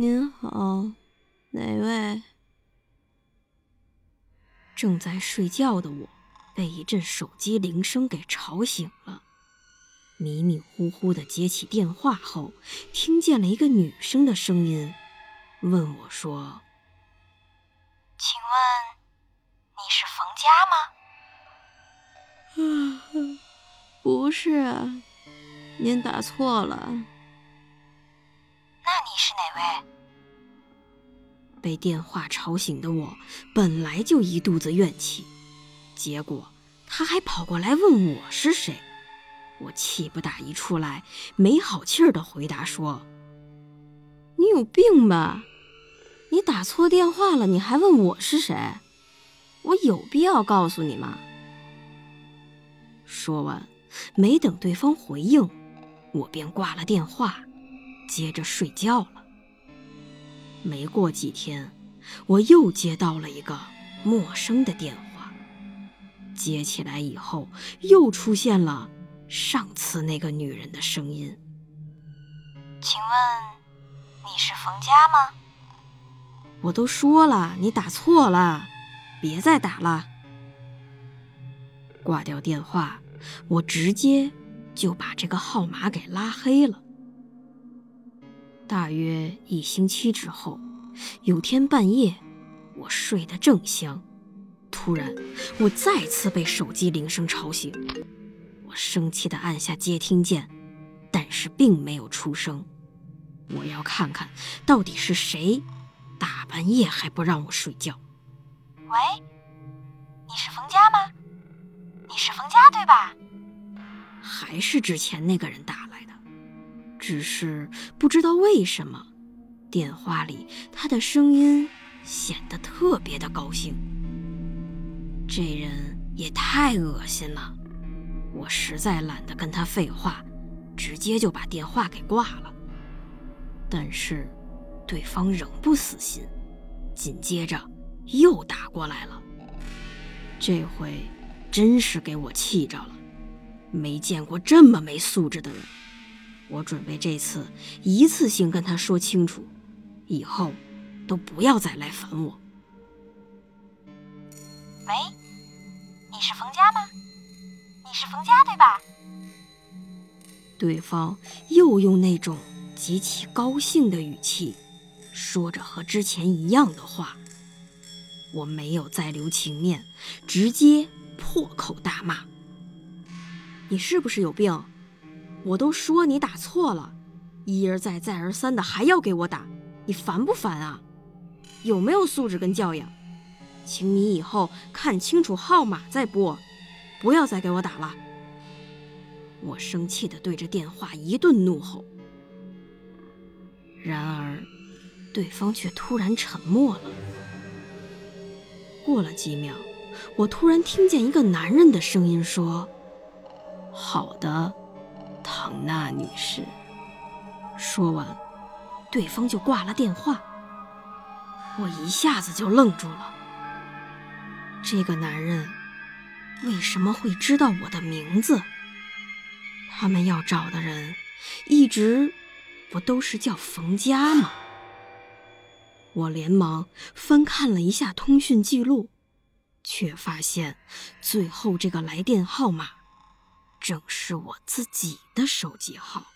您好，哪位？正在睡觉的我，被一阵手机铃声给吵醒了。迷迷糊糊的接起电话后，听见了一个女生的声音，问我说：“请问你是冯佳吗？”“不是，您打错了。”被电话吵醒的我，本来就一肚子怨气，结果他还跑过来问我是谁，我气不打一处来，没好气儿的回答说：“你有病吧？你打错电话了，你还问我是谁？我有必要告诉你吗？”说完，没等对方回应，我便挂了电话。接着睡觉了。没过几天，我又接到了一个陌生的电话。接起来以后，又出现了上次那个女人的声音：“请问你是冯佳吗？”我都说了，你打错了，别再打了。挂掉电话，我直接就把这个号码给拉黑了。大约一星期之后，有天半夜，我睡得正香，突然我再次被手机铃声吵醒。我生气地按下接听键，但是并没有出声。我要看看到底是谁，大半夜还不让我睡觉。喂，你是冯佳吗？你是冯佳对吧？还是之前那个人打的。只是不知道为什么，电话里他的声音显得特别的高兴。这人也太恶心了，我实在懒得跟他废话，直接就把电话给挂了。但是，对方仍不死心，紧接着又打过来了。这回真是给我气着了，没见过这么没素质的人。我准备这次一次性跟他说清楚，以后都不要再来烦我。喂，你是冯家吗？你是冯家对吧？对方又用那种极其高兴的语气，说着和之前一样的话。我没有再留情面，直接破口大骂：“你是不是有病？”我都说你打错了，一而再再而三的还要给我打，你烦不烦啊？有没有素质跟教养？请你以后看清楚号码再拨，不要再给我打了。我生气的对着电话一顿怒吼，然而对方却突然沉默了。过了几秒，我突然听见一个男人的声音说：“好的。”唐娜女士说完，对方就挂了电话。我一下子就愣住了。这个男人为什么会知道我的名字？他们要找的人一直不都是叫冯佳吗？我连忙翻看了一下通讯记录，却发现最后这个来电号码。正是我自己的手机号。